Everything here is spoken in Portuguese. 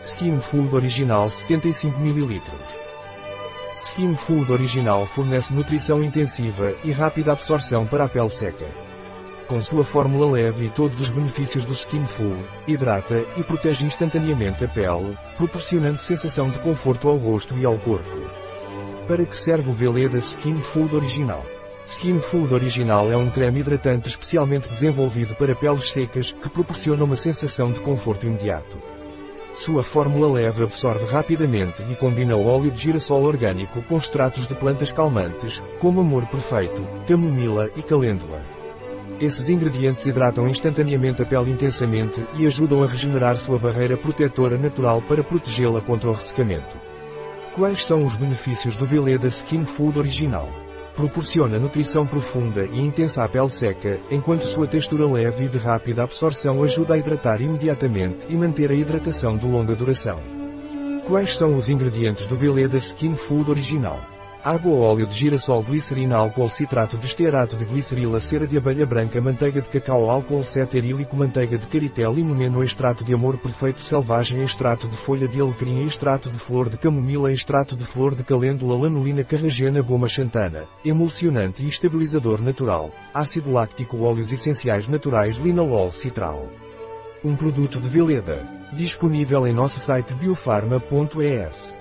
Skin Food Original 75 ml. Skin Food Original fornece nutrição intensiva e rápida absorção para a pele seca. Com sua fórmula leve e todos os benefícios do Skin Food, hidrata e protege instantaneamente a pele, proporcionando sensação de conforto ao rosto e ao corpo. Para que serve o Veleda Skin Food Original? Skin Food Original é um creme hidratante especialmente desenvolvido para peles secas que proporciona uma sensação de conforto imediato. Sua fórmula leve absorve rapidamente e combina óleo de girassol orgânico com extratos de plantas calmantes, como amor perfeito, camomila e calêndula. Esses ingredientes hidratam instantaneamente a pele intensamente e ajudam a regenerar sua barreira protetora natural para protegê-la contra o ressecamento. Quais são os benefícios do Veleda Skin Food original? Proporciona nutrição profunda e intensa à pele seca, enquanto sua textura leve e de rápida absorção ajuda a hidratar imediatamente e manter a hidratação de longa duração. Quais são os ingredientes do Veleda Skin Food original? Água óleo de girassol glicerina álcool citrato de estearato de glicerila cera de abelha branca manteiga de cacau álcool ceterílico manteiga de caritel limoneno extrato de amor perfeito selvagem extrato de folha de alecrim extrato de flor de camomila extrato de flor de calêndula lanolina carragena goma xantana, emulsionante e estabilizador natural, ácido láctico óleos essenciais naturais linalol citral. Um produto de Veleda, disponível em nosso site biofarma.es.